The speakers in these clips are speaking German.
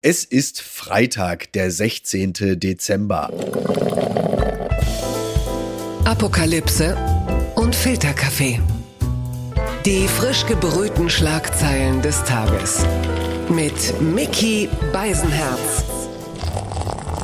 Es ist Freitag, der 16. Dezember. Apokalypse und Filterkaffee. Die frisch gebrühten Schlagzeilen des Tages. Mit Mickey Beisenherz.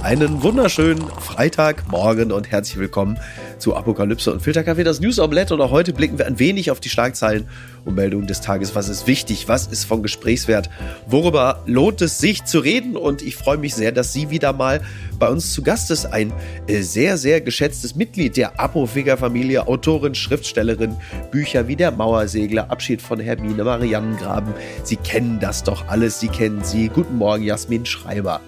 Einen wunderschönen Freitagmorgen und herzlich willkommen zu Apokalypse und Filterkaffee, das News Omelette. Und auch heute blicken wir ein wenig auf die Schlagzeilen und Meldungen des Tages. Was ist wichtig? Was ist von Gesprächswert? Worüber lohnt es sich zu reden? Und ich freue mich sehr, dass sie wieder mal bei uns zu Gast ist. Ein äh, sehr, sehr geschätztes Mitglied der Apotheker-Familie, Autorin, Schriftstellerin, Bücher wie Der Mauersegler, Abschied von Hermine, Mariannengraben. Sie kennen das doch alles. Sie kennen sie. Guten Morgen, Jasmin Schreiber.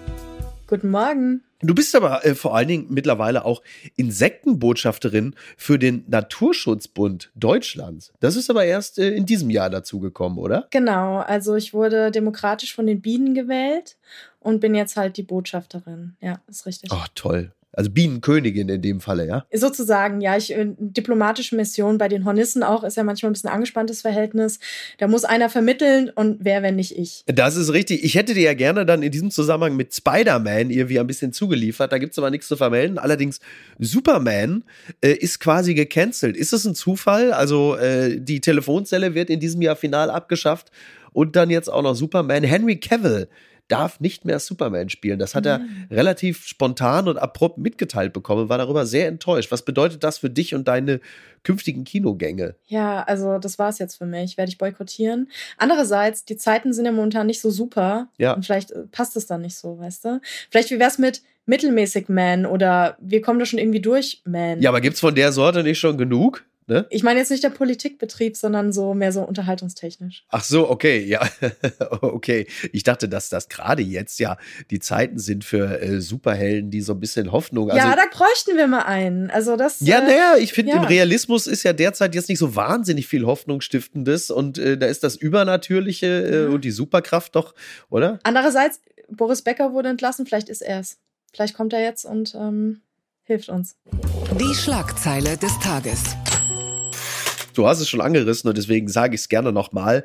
Guten Morgen. Du bist aber äh, vor allen Dingen mittlerweile auch Insektenbotschafterin für den Naturschutzbund Deutschlands. Das ist aber erst äh, in diesem Jahr dazugekommen, oder? Genau, also ich wurde demokratisch von den Bienen gewählt und bin jetzt halt die Botschafterin. Ja, ist richtig. Oh, toll. Also Bienenkönigin in dem Falle, ja? Sozusagen, ja. Ich, äh, diplomatische Mission bei den Hornissen auch ist ja manchmal ein bisschen angespanntes Verhältnis. Da muss einer vermitteln und wer, wenn nicht ich. Das ist richtig. Ich hätte dir ja gerne dann in diesem Zusammenhang mit Spider-Man irgendwie ein bisschen zugeliefert. Da gibt's aber nichts zu vermelden. Allerdings, Superman äh, ist quasi gecancelt. Ist das ein Zufall? Also äh, die Telefonzelle wird in diesem Jahr final abgeschafft und dann jetzt auch noch Superman. Henry Cavill darf nicht mehr Superman spielen. Das hat er mhm. relativ spontan und abrupt mitgeteilt bekommen, war darüber sehr enttäuscht. Was bedeutet das für dich und deine künftigen Kinogänge? Ja, also das war es jetzt für mich. Werde ich boykottieren. Andererseits, die Zeiten sind ja momentan nicht so super. Ja. Und vielleicht äh, passt es dann nicht so, weißt du? Vielleicht, wie wär's mit mittelmäßig Man oder wir kommen da schon irgendwie durch Man? Ja, aber gibt's von der Sorte nicht schon genug? Ne? Ich meine jetzt nicht der Politikbetrieb, sondern so mehr so unterhaltungstechnisch. Ach so, okay, ja, okay. Ich dachte, dass das gerade jetzt ja die Zeiten sind für äh, Superhelden, die so ein bisschen Hoffnung. Also, ja, da bräuchten wir mal einen. Also das. Ja, äh, naja, ich finde, ja. im Realismus ist ja derzeit jetzt nicht so wahnsinnig viel Hoffnungsstiftendes und äh, da ist das Übernatürliche äh, mhm. und die Superkraft doch, oder? Andererseits, Boris Becker wurde entlassen, vielleicht ist er es. Vielleicht kommt er jetzt und ähm, hilft uns. Die Schlagzeile des Tages. Du hast es schon angerissen und deswegen sage ich es gerne nochmal.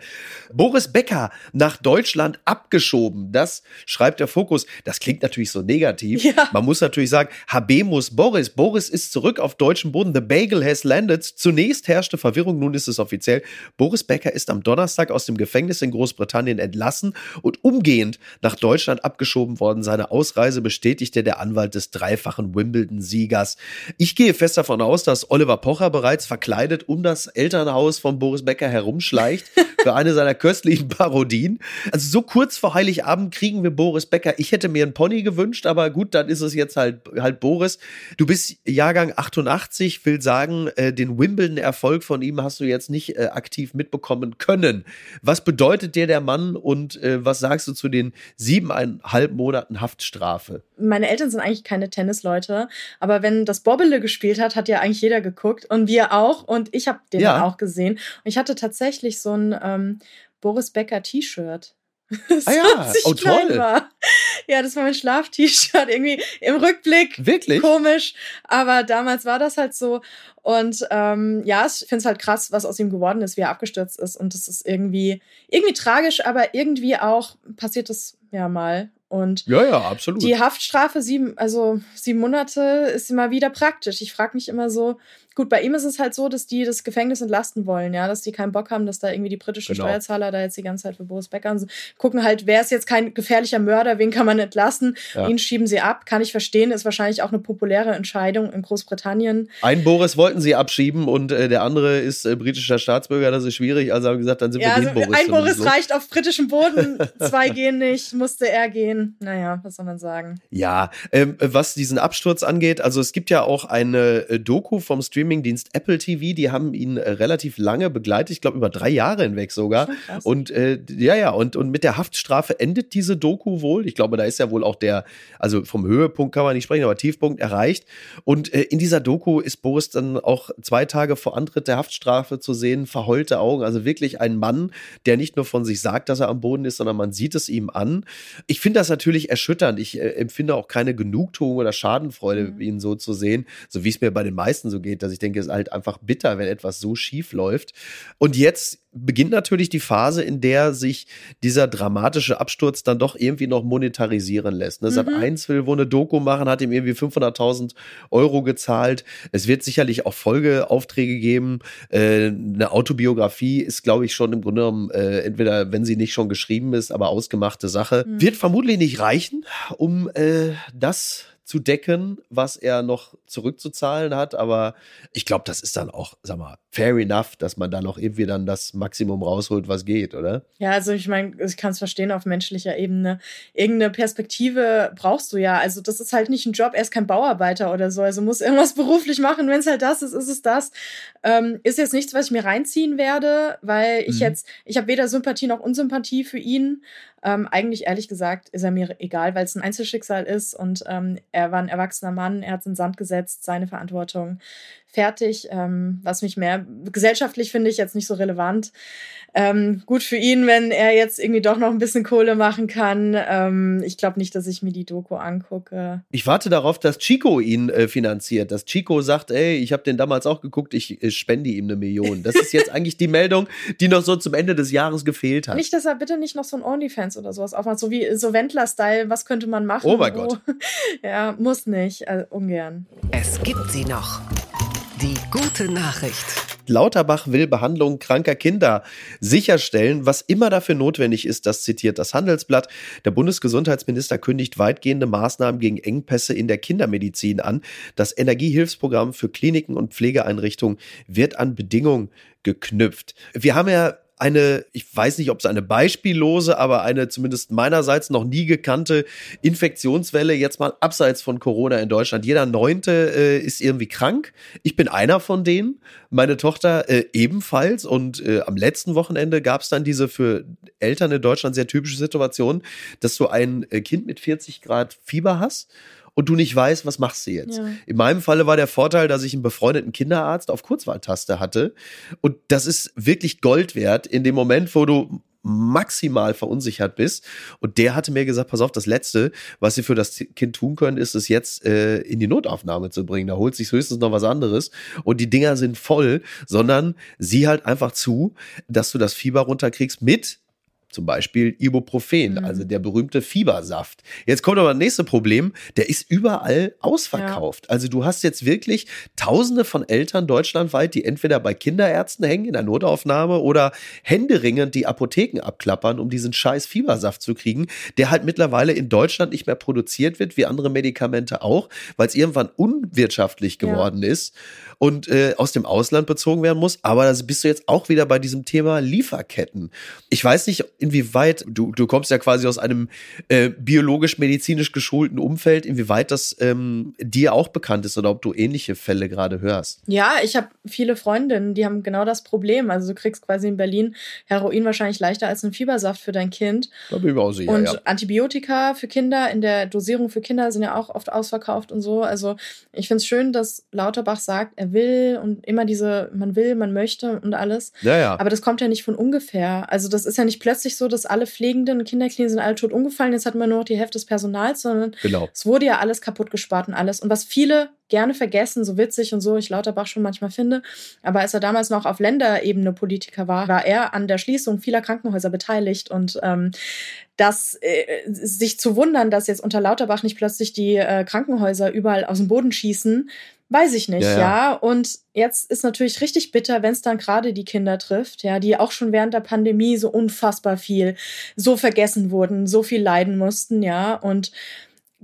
Boris Becker nach Deutschland abgeschoben. Das schreibt der Fokus. Das klingt natürlich so negativ. Ja. Man muss natürlich sagen, Habemus Boris. Boris ist zurück auf deutschem Boden. The Bagel has landed. Zunächst herrschte Verwirrung, nun ist es offiziell. Boris Becker ist am Donnerstag aus dem Gefängnis in Großbritannien entlassen und umgehend nach Deutschland abgeschoben worden. Seine Ausreise bestätigte der Anwalt des dreifachen Wimbledon-Siegers. Ich gehe fest davon aus, dass Oliver Pocher bereits verkleidet um das Elternhaus von Boris Becker herumschleicht für eine seiner köstlichen Parodien. Also so kurz vor Heiligabend kriegen wir Boris Becker. Ich hätte mir einen Pony gewünscht, aber gut, dann ist es jetzt halt, halt Boris. Du bist Jahrgang 88, will sagen, äh, den Wimbledon-Erfolg von ihm hast du jetzt nicht äh, aktiv mitbekommen können. Was bedeutet dir der Mann und äh, was sagst du zu den siebeneinhalb Monaten Haftstrafe? Meine Eltern sind eigentlich keine Tennisleute, aber wenn das Bobbele gespielt hat, hat ja eigentlich jeder geguckt und wir auch und ich habe den ja ja. auch gesehen. Und ich hatte tatsächlich so ein ähm, Boris Becker T-Shirt. ah ja, oh toll. War. Ja, das war mein Schlaf-T-Shirt. Irgendwie im Rückblick. Wirklich? Komisch. Aber damals war das halt so. Und ähm, ja, ich finde es halt krass, was aus ihm geworden ist, wie er abgestürzt ist. Und das ist irgendwie, irgendwie tragisch, aber irgendwie auch passiert es ja mal. Und ja, ja, absolut. Die Haftstrafe sieben, also sieben Monate ist immer wieder praktisch. Ich frage mich immer so, Gut, bei ihm ist es halt so, dass die das Gefängnis entlasten wollen, ja, dass die keinen Bock haben, dass da irgendwie die britischen genau. Steuerzahler da jetzt die ganze Zeit für Boris Becker so gucken halt, wer ist jetzt kein gefährlicher Mörder, wen kann man entlassen? Ja. Ihn schieben sie ab, kann ich verstehen, ist wahrscheinlich auch eine populäre Entscheidung in Großbritannien. Einen Boris wollten sie abschieben und äh, der andere ist äh, britischer Staatsbürger, das ist schwierig, also haben gesagt, dann sind ja, wir den also Boris. Ein Boris so. reicht auf britischem Boden, zwei gehen nicht, musste er gehen. Naja, was soll man sagen? Ja, ähm, was diesen Absturz angeht, also es gibt ja auch eine äh, Doku vom Stream Streamingdienst Apple TV, die haben ihn äh, relativ lange begleitet, ich glaube über drei Jahre hinweg sogar. Und äh, ja, ja, und, und mit der Haftstrafe endet diese Doku wohl. Ich glaube, da ist ja wohl auch der, also vom Höhepunkt kann man nicht sprechen, aber Tiefpunkt erreicht. Und äh, in dieser Doku ist Boris dann auch zwei Tage vor Antritt der Haftstrafe zu sehen, verheulte Augen. Also wirklich ein Mann, der nicht nur von sich sagt, dass er am Boden ist, sondern man sieht es ihm an. Ich finde das natürlich erschütternd. Ich äh, empfinde auch keine Genugtuung oder Schadenfreude, mhm. ihn so zu sehen, so wie es mir bei den meisten so geht, dass Also ich denke, es ist halt einfach bitter, wenn etwas so schief läuft. Und jetzt beginnt natürlich die Phase, in der sich dieser dramatische Absturz dann doch irgendwie noch monetarisieren lässt. Ne? Mhm. Sat 1 will wohl eine Doku machen, hat ihm irgendwie 500.000 Euro gezahlt. Es wird sicherlich auch Folgeaufträge geben. Äh, eine Autobiografie ist, glaube ich, schon im Grunde genommen, äh, entweder, wenn sie nicht schon geschrieben ist, aber ausgemachte Sache. Mhm. Wird vermutlich nicht reichen, um äh, das zu decken, was er noch zurückzuzahlen hat. Aber ich glaube, das ist dann auch, sag mal, fair enough, dass man da noch irgendwie dann das Maximum rausholt, was geht, oder? Ja, also ich meine, ich kann es verstehen auf menschlicher Ebene. Irgendeine Perspektive brauchst du ja. Also das ist halt nicht ein Job, er ist kein Bauarbeiter oder so. Also muss irgendwas beruflich machen. Wenn es halt das ist, ist es das. Ähm, ist jetzt nichts, was ich mir reinziehen werde, weil ich mhm. jetzt, ich habe weder Sympathie noch Unsympathie für ihn. Ähm, eigentlich ehrlich gesagt ist er mir egal, weil es ein Einzelschicksal ist und ähm, er war ein erwachsener Mann, er hat es in Sand gesetzt, seine Verantwortung fertig. Ähm, was mich mehr gesellschaftlich finde ich jetzt nicht so relevant. Ähm, gut für ihn, wenn er jetzt irgendwie doch noch ein bisschen Kohle machen kann. Ähm, ich glaube nicht, dass ich mir die Doku angucke. Ich warte darauf, dass Chico ihn äh, finanziert. Dass Chico sagt, ey, ich habe den damals auch geguckt, ich, ich spende ihm eine Million. Das ist jetzt eigentlich die Meldung, die noch so zum Ende des Jahres gefehlt hat. Nicht, dass er bitte nicht noch so ein OnlyFans oder sowas aufmacht, so wie so Wendler-Style, was könnte man machen? Oh mein Gott. ja, muss nicht, also ungern. Es gibt sie noch. Die gute Nachricht. Lauterbach will Behandlung kranker Kinder sicherstellen, was immer dafür notwendig ist, das zitiert das Handelsblatt. Der Bundesgesundheitsminister kündigt weitgehende Maßnahmen gegen Engpässe in der Kindermedizin an. Das Energiehilfsprogramm für Kliniken und Pflegeeinrichtungen wird an Bedingungen geknüpft. Wir haben ja eine, ich weiß nicht, ob es eine beispiellose, aber eine zumindest meinerseits noch nie gekannte Infektionswelle jetzt mal abseits von Corona in Deutschland. Jeder Neunte äh, ist irgendwie krank. Ich bin einer von denen. Meine Tochter äh, ebenfalls. Und äh, am letzten Wochenende gab es dann diese für Eltern in Deutschland sehr typische Situation, dass du ein äh, Kind mit 40 Grad Fieber hast und du nicht weißt, was machst du jetzt. Ja. In meinem Falle war der Vorteil, dass ich einen befreundeten Kinderarzt auf Kurzwahltaste hatte. Und das ist wirklich Gold wert in dem Moment, wo du maximal verunsichert bist. Und der hatte mir gesagt, pass auf, das Letzte, was sie für das Kind tun können, ist es jetzt äh, in die Notaufnahme zu bringen. Da holt sich höchstens noch was anderes. Und die Dinger sind voll, sondern sieh halt einfach zu, dass du das Fieber runterkriegst mit zum Beispiel Ibuprofen, mhm. also der berühmte Fiebersaft. Jetzt kommt aber das nächste Problem, der ist überall ausverkauft. Ja. Also du hast jetzt wirklich tausende von Eltern deutschlandweit, die entweder bei Kinderärzten hängen in der Notaufnahme oder händeringend die Apotheken abklappern, um diesen scheiß Fiebersaft zu kriegen, der halt mittlerweile in Deutschland nicht mehr produziert wird, wie andere Medikamente auch, weil es irgendwann unwirtschaftlich geworden ja. ist und äh, aus dem Ausland bezogen werden muss. Aber da bist du jetzt auch wieder bei diesem Thema Lieferketten. Ich weiß nicht, inwieweit, du, du kommst ja quasi aus einem äh, biologisch-medizinisch geschulten Umfeld, inwieweit das ähm, dir auch bekannt ist oder ob du ähnliche Fälle gerade hörst. Ja, ich habe viele Freundinnen, die haben genau das Problem. Also du kriegst quasi in Berlin Heroin wahrscheinlich leichter als einen Fiebersaft für dein Kind. Da bin ich auch sicher, und ja. Antibiotika für Kinder in der Dosierung für Kinder sind ja auch oft ausverkauft und so. Also ich finde es schön, dass Lauterbach sagt, er will und immer diese, man will, man möchte und alles. Ja, ja. Aber das kommt ja nicht von ungefähr. Also das ist ja nicht plötzlich so, dass alle Pflegenden Kinderkliniken sind alle tot umgefallen, jetzt hat man nur noch die Hälfte des Personals, sondern genau. es wurde ja alles kaputt gespart und alles. Und was viele gerne vergessen, so witzig und so ich Lauterbach schon manchmal finde, aber als er damals noch auf Länderebene Politiker war, war er an der Schließung vieler Krankenhäuser beteiligt und ähm, das äh, sich zu wundern, dass jetzt unter Lauterbach nicht plötzlich die äh, Krankenhäuser überall aus dem Boden schießen, Weiß ich nicht, ja, ja. ja. Und jetzt ist natürlich richtig bitter, wenn es dann gerade die Kinder trifft, ja, die auch schon während der Pandemie so unfassbar viel, so vergessen wurden, so viel leiden mussten, ja. Und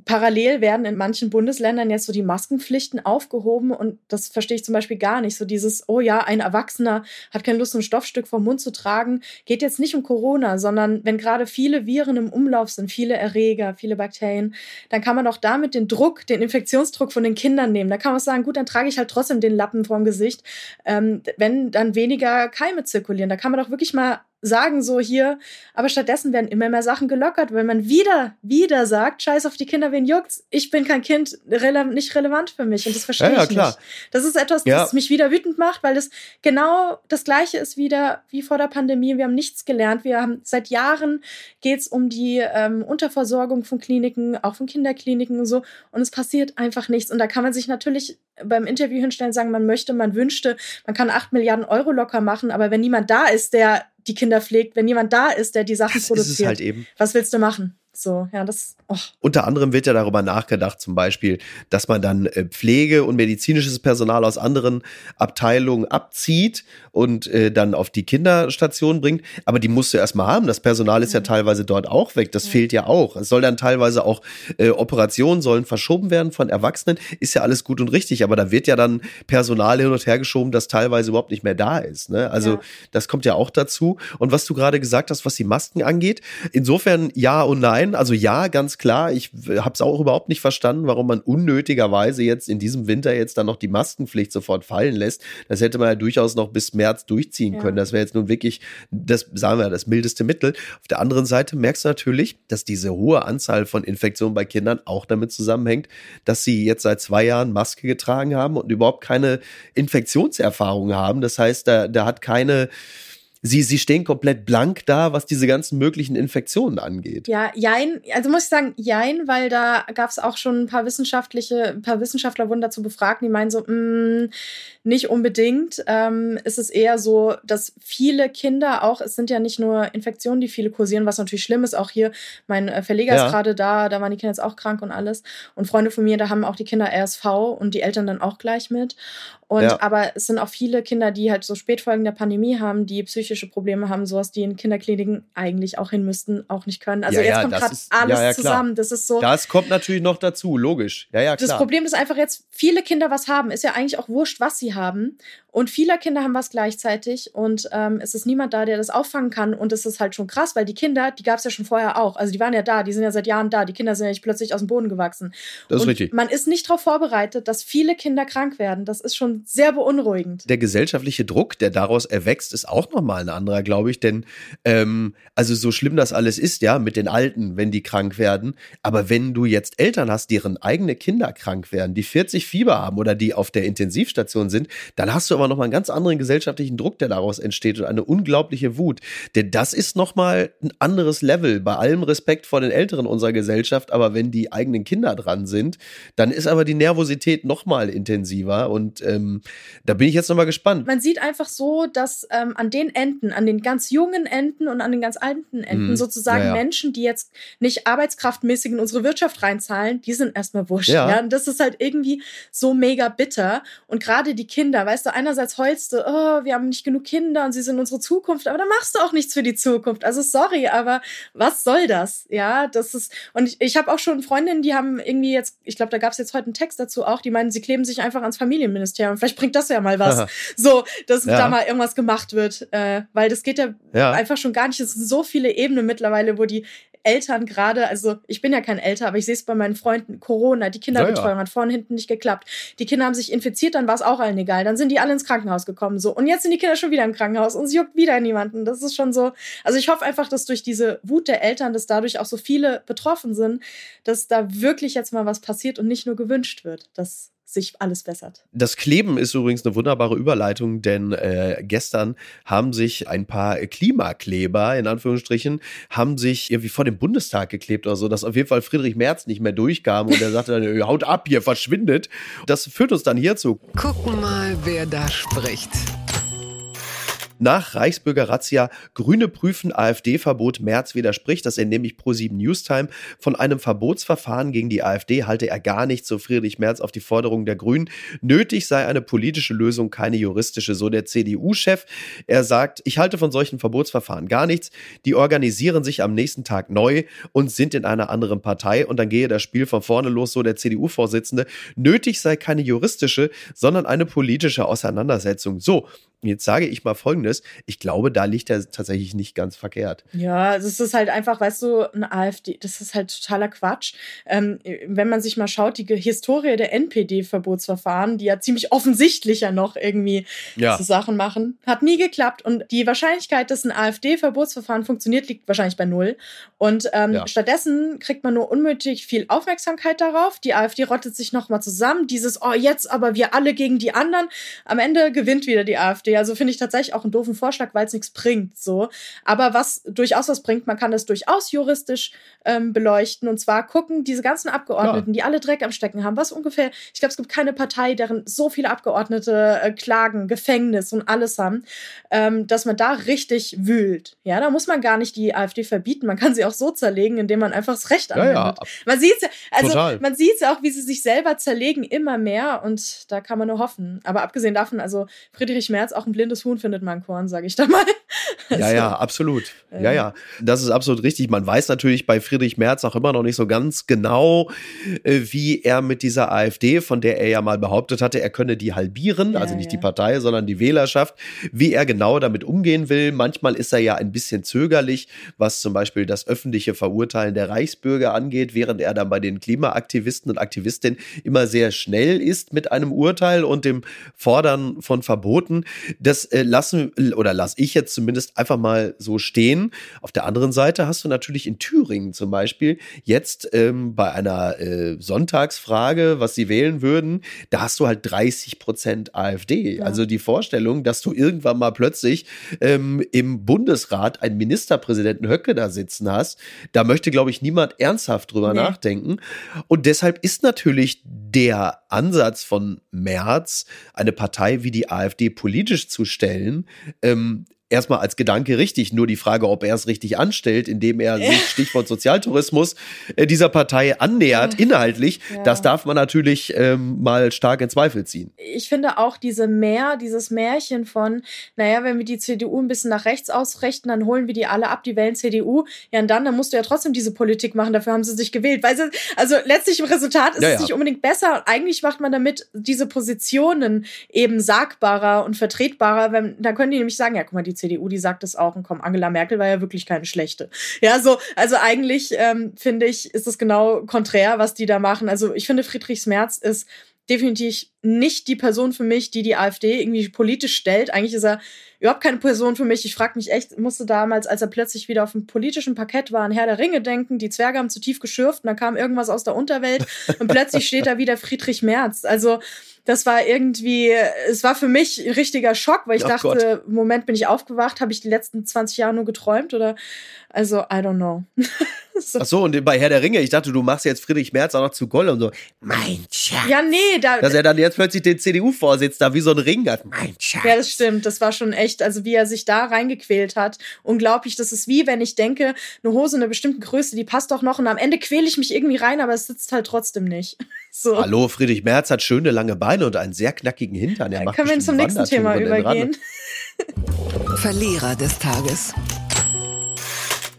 Parallel werden in manchen Bundesländern jetzt so die Maskenpflichten aufgehoben und das verstehe ich zum Beispiel gar nicht. So dieses, oh ja, ein Erwachsener hat keine Lust, ein Stoffstück vom Mund zu tragen, geht jetzt nicht um Corona, sondern wenn gerade viele Viren im Umlauf sind, viele Erreger, viele Bakterien, dann kann man auch damit den Druck, den Infektionsdruck von den Kindern nehmen. Da kann man sagen, gut, dann trage ich halt trotzdem den Lappen vorm Gesicht, ähm, wenn dann weniger Keime zirkulieren. Da kann man doch wirklich mal sagen so hier, aber stattdessen werden immer mehr Sachen gelockert, weil man wieder, wieder sagt, scheiß auf die Kinder, wen juckt's? Ich bin kein Kind, rele nicht relevant für mich und das verstehe ja, ja, ich klar. nicht. Das ist etwas, das ja. mich wieder wütend macht, weil das genau das Gleiche ist wieder wie vor der Pandemie. Wir haben nichts gelernt. Wir haben seit Jahren geht's um die ähm, Unterversorgung von Kliniken, auch von Kinderkliniken und so und es passiert einfach nichts und da kann man sich natürlich beim Interview hinstellen, sagen, man möchte, man wünschte, man kann acht Milliarden Euro locker machen, aber wenn niemand da ist, der die Kinder pflegt, wenn jemand da ist, der die Sachen das produziert, ist es halt eben. was willst du machen? So, ja, das. Oh. Unter anderem wird ja darüber nachgedacht, zum Beispiel, dass man dann äh, Pflege und medizinisches Personal aus anderen Abteilungen abzieht und äh, dann auf die Kinderstation bringt. Aber die musst du erstmal haben. Das Personal ist ja, ja teilweise dort auch weg. Das ja. fehlt ja auch. Es soll dann teilweise auch äh, Operationen sollen verschoben werden von Erwachsenen. Ist ja alles gut und richtig. Aber da wird ja dann Personal hin und her geschoben, das teilweise überhaupt nicht mehr da ist. Ne? Also ja. das kommt ja auch dazu. Und was du gerade gesagt hast, was die Masken angeht, insofern ja und nein nein, also ja, ganz klar. Ich habe es auch überhaupt nicht verstanden, warum man unnötigerweise jetzt in diesem Winter jetzt dann noch die Maskenpflicht sofort fallen lässt. Das hätte man ja durchaus noch bis März durchziehen ja. können. Das wäre jetzt nun wirklich, das sagen wir, das mildeste Mittel. Auf der anderen Seite merkst du natürlich, dass diese hohe Anzahl von Infektionen bei Kindern auch damit zusammenhängt, dass sie jetzt seit zwei Jahren Maske getragen haben und überhaupt keine Infektionserfahrung haben. Das heißt, da, da hat keine sie, sie stehen komplett blank da, was diese ganzen möglichen Infektionen angeht. Ja, jein, also muss ich sagen, jein, weil da gab es auch schon ein paar wissenschaftliche, ein paar Wissenschaftler wurden dazu befragt, die meinen so, mh, mm, nicht unbedingt. Ähm, ist es eher so, dass viele Kinder auch, es sind ja nicht nur Infektionen, die viele kursieren, was natürlich schlimm ist. Auch hier, mein äh, Verleger ja. ist gerade da, da waren die Kinder jetzt auch krank und alles. Und Freunde von mir, da haben auch die Kinder RSV und die Eltern dann auch gleich mit. Und ja. aber es sind auch viele Kinder, die halt so Spätfolgen der Pandemie haben, die psychische Probleme haben, sowas, die in Kinderkliniken eigentlich auch hin müssten, auch nicht können. Also ja, jetzt ja, kommt gerade alles zusammen. Das ist so. Das kommt natürlich noch dazu, logisch. Ja, ja, klar. Das Problem ist einfach jetzt, viele Kinder was haben, ist ja eigentlich auch wurscht, was sie haben. Und viele Kinder haben was gleichzeitig und ähm, es ist niemand da, der das auffangen kann. Und es ist halt schon krass, weil die Kinder, die gab es ja schon vorher auch. Also die waren ja da, die sind ja seit Jahren da. Die Kinder sind ja nicht plötzlich aus dem Boden gewachsen. Das ist und richtig. Man ist nicht darauf vorbereitet, dass viele Kinder krank werden. Das ist schon sehr beunruhigend. Der gesellschaftliche Druck, der daraus erwächst, ist auch nochmal ein anderer, glaube ich. Denn ähm, also so schlimm das alles ist, ja, mit den Alten, wenn die krank werden. Aber wenn du jetzt Eltern hast, deren eigene Kinder krank werden, die 40 Fieber haben oder die auf der Intensivstation sind, dann hast du aber nochmal einen ganz anderen gesellschaftlichen Druck, der daraus entsteht und eine unglaubliche Wut. Denn das ist nochmal ein anderes Level. Bei allem Respekt vor den Älteren unserer Gesellschaft, aber wenn die eigenen Kinder dran sind, dann ist aber die Nervosität nochmal intensiver und ähm, da bin ich jetzt nochmal gespannt. Man sieht einfach so, dass ähm, an den Enden, an den ganz jungen Enden und an den ganz alten Enden mhm. sozusagen ja, ja. Menschen, die jetzt nicht arbeitskraftmäßig in unsere Wirtschaft reinzahlen, die sind erstmal wurscht. Ja. ja. Und das ist halt irgendwie so mega bitter. Und gerade die Kinder, weißt du, einerseits heulst du, oh, wir haben nicht genug Kinder und sie sind unsere Zukunft, aber dann machst du auch nichts für die Zukunft. Also sorry, aber was soll das? Ja, das ist, und ich, ich habe auch schon Freundinnen, die haben irgendwie jetzt, ich glaube, da gab es jetzt heute einen Text dazu auch, die meinen, sie kleben sich einfach ans Familienministerium. Vielleicht bringt das ja mal was. so, dass ja. da mal irgendwas gemacht wird. Äh, weil das geht ja, ja, einfach schon gar nicht. Es sind so viele Ebenen mittlerweile, wo die Eltern gerade, also ich bin ja kein Älter, aber ich sehe es bei meinen Freunden, Corona, die Kinderbetreuung ja, ja. hat vorne hinten nicht geklappt. Die Kinder haben sich infiziert, dann war es auch allen egal. Dann sind die alle ins Krankenhaus gekommen. So. Und jetzt sind die Kinder schon wieder im Krankenhaus und es juckt wieder niemanden. Das ist schon so. Also ich hoffe einfach, dass durch diese Wut der Eltern, dass dadurch auch so viele betroffen sind, dass da wirklich jetzt mal was passiert und nicht nur gewünscht wird. Das sich alles bessert. Das Kleben ist übrigens eine wunderbare Überleitung, denn äh, gestern haben sich ein paar Klimakleber, in Anführungsstrichen, haben sich irgendwie vor dem Bundestag geklebt oder so, dass auf jeden Fall Friedrich Merz nicht mehr durchkam und er sagte dann, haut ab, hier verschwindet. Das führt uns dann hierzu. Gucken mal, wer da spricht. Nach Reichsbürger Razzia Grüne prüfen AfD-Verbot März widerspricht. Das entnehme ich pro 7 Newstime. Von einem Verbotsverfahren gegen die AfD halte er gar nichts, so Friedrich Merz auf die Forderung der Grünen. Nötig sei eine politische Lösung, keine juristische, so der CDU-Chef. Er sagt, ich halte von solchen Verbotsverfahren gar nichts. Die organisieren sich am nächsten Tag neu und sind in einer anderen Partei und dann gehe das Spiel von vorne los, so der CDU-Vorsitzende. Nötig sei keine juristische, sondern eine politische Auseinandersetzung. So, Jetzt sage ich mal Folgendes. Ich glaube, da liegt er tatsächlich nicht ganz verkehrt. Ja, es ist halt einfach, weißt du, eine AfD, das ist halt totaler Quatsch. Ähm, wenn man sich mal schaut, die Historie der NPD-Verbotsverfahren, die ja ziemlich offensichtlich ja noch irgendwie ja. so Sachen machen, hat nie geklappt. Und die Wahrscheinlichkeit, dass ein AfD-Verbotsverfahren funktioniert, liegt wahrscheinlich bei null. Und ähm, ja. stattdessen kriegt man nur unnötig viel Aufmerksamkeit darauf. Die AfD rottet sich nochmal zusammen. Dieses, oh, jetzt aber wir alle gegen die anderen. Am Ende gewinnt wieder die AfD. Also finde ich tatsächlich auch einen doofen Vorschlag, weil es nichts bringt. So. Aber was durchaus was bringt, man kann das durchaus juristisch ähm, beleuchten. Und zwar gucken diese ganzen Abgeordneten, ja. die alle Dreck am Stecken haben, was ungefähr, ich glaube, es gibt keine Partei, deren so viele Abgeordnete äh, Klagen, Gefängnis und alles haben, ähm, dass man da richtig wühlt. Ja, da muss man gar nicht die AfD verbieten. Man kann sie auch so zerlegen, indem man einfach das Recht anwendet. Ja, ja. Man sieht ja, also Total. man sieht ja auch, wie sie sich selber zerlegen, immer mehr. Und da kann man nur hoffen. Aber abgesehen davon, also Friedrich Merz, auch ein blindes Huhn findet man Korn, sage ich da mal. Also, ja, ja, absolut. Ja, ja. Das ist absolut richtig. Man weiß natürlich bei Friedrich Merz auch immer noch nicht so ganz genau, äh, wie er mit dieser AfD, von der er ja mal behauptet hatte, er könne die halbieren, ja, also nicht ja. die Partei, sondern die Wählerschaft, wie er genau damit umgehen will. Manchmal ist er ja ein bisschen zögerlich, was zum Beispiel das öffentliche Verurteilen der Reichsbürger angeht, während er dann bei den Klimaaktivisten und Aktivistinnen immer sehr schnell ist mit einem Urteil und dem Fordern von Verboten. Das äh, lassen oder lasse ich jetzt zumindest einfach mal so stehen. Auf der anderen Seite hast du natürlich in Thüringen zum Beispiel jetzt ähm, bei einer äh, Sonntagsfrage, was sie wählen würden, da hast du halt 30 Prozent AfD. Ja. Also die Vorstellung, dass du irgendwann mal plötzlich ähm, im Bundesrat einen Ministerpräsidenten Höcke da sitzen hast, da möchte, glaube ich, niemand ernsthaft drüber nee. nachdenken. Und deshalb ist natürlich der Ansatz von Merz, eine Partei wie die AfD politisch zu stellen, ähm, erstmal als Gedanke richtig. Nur die Frage, ob er es richtig anstellt, indem er sich, Stichwort Sozialtourismus, äh, dieser Partei annähert, inhaltlich, ja. das darf man natürlich ähm, mal stark in Zweifel ziehen. Ich finde auch diese Mehr, dieses Märchen von, naja, wenn wir die CDU ein bisschen nach rechts ausrichten, dann holen wir die alle ab, die wählen CDU. Ja, und dann, dann musst du ja trotzdem diese Politik machen, dafür haben sie sich gewählt. Weil sie, also letztlich im Resultat ist ja, es nicht unbedingt besser. Eigentlich macht man damit diese Positionen eben sagbarer und vertretbarer. Wenn, da können die nämlich sagen, ja, guck mal, die CDU, die sagt es auch und komm, Angela Merkel war ja wirklich keine schlechte. Ja, so, also eigentlich ähm, finde ich, ist es genau konträr, was die da machen. Also ich finde, Friedrichs Merz ist definitiv nicht die Person für mich, die die AfD irgendwie politisch stellt. Eigentlich ist er überhaupt keine Person für mich. Ich frage mich echt, musste damals, als er plötzlich wieder auf dem politischen Parkett war, an Herr der Ringe denken. Die Zwerge haben zu tief geschürft und dann kam irgendwas aus der Unterwelt und plötzlich steht da wieder Friedrich Merz. Also das war irgendwie, es war für mich ein richtiger Schock, weil ich oh dachte, Gott. Moment bin ich aufgewacht, habe ich die letzten 20 Jahre nur geträumt oder also I don't know. so. Ach so, und bei Herr der Ringe, ich dachte, du machst jetzt Friedrich Merz auch noch zu Goll und so, mein Schatz. Ja, nee, da. Dass er dann jetzt plötzlich den CDU-Vorsitz da wie so ein Ring hat. Mein Schatz. Ja, das stimmt. Das war schon echt, also wie er sich da reingequält hat. Unglaublich. Das ist wie, wenn ich denke, eine Hose in einer bestimmten Größe, die passt doch noch und am Ende quäle ich mich irgendwie rein, aber es sitzt halt trotzdem nicht. So. Hallo, Friedrich Merz hat schöne lange Beine und einen sehr knackigen Hintern. Er macht Können wir zum nächsten Thema übergehen? Verlierer des Tages.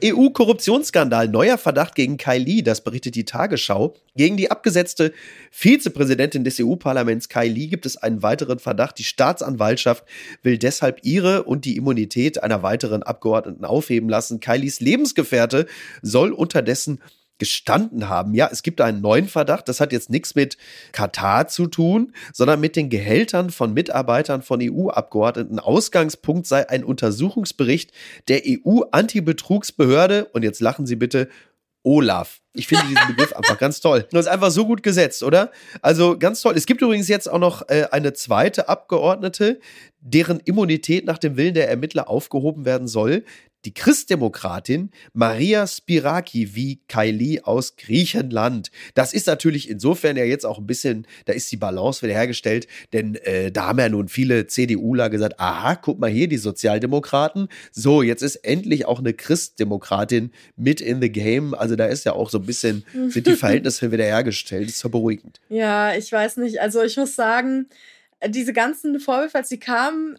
EU-Korruptionsskandal, neuer Verdacht gegen Kai Lee, das berichtet die Tagesschau. Gegen die abgesetzte Vizepräsidentin des EU-Parlaments Kai Lee gibt es einen weiteren Verdacht. Die Staatsanwaltschaft will deshalb ihre und die Immunität einer weiteren Abgeordneten aufheben lassen. Kai Lees Lebensgefährte soll unterdessen gestanden haben. Ja, es gibt einen neuen Verdacht. Das hat jetzt nichts mit Katar zu tun, sondern mit den Gehältern von Mitarbeitern von EU-Abgeordneten. Ausgangspunkt sei ein Untersuchungsbericht der EU-Antibetrugsbehörde. Und jetzt lachen Sie bitte. Olaf. Ich finde diesen Begriff einfach ganz toll. Das ist einfach so gut gesetzt, oder? Also ganz toll. Es gibt übrigens jetzt auch noch äh, eine zweite Abgeordnete, deren Immunität nach dem Willen der Ermittler aufgehoben werden soll die Christdemokratin Maria Spiraki wie Kylie aus Griechenland. Das ist natürlich insofern ja jetzt auch ein bisschen, da ist die Balance wiederhergestellt, denn äh, da haben ja nun viele CDUler gesagt, aha, guck mal hier, die Sozialdemokraten. So, jetzt ist endlich auch eine Christdemokratin mit in the game. Also da ist ja auch so ein bisschen, sind die Verhältnisse wiederhergestellt. Das ist ja beruhigend. Ja, ich weiß nicht. Also ich muss sagen, diese ganzen Vorwürfe, als sie kamen,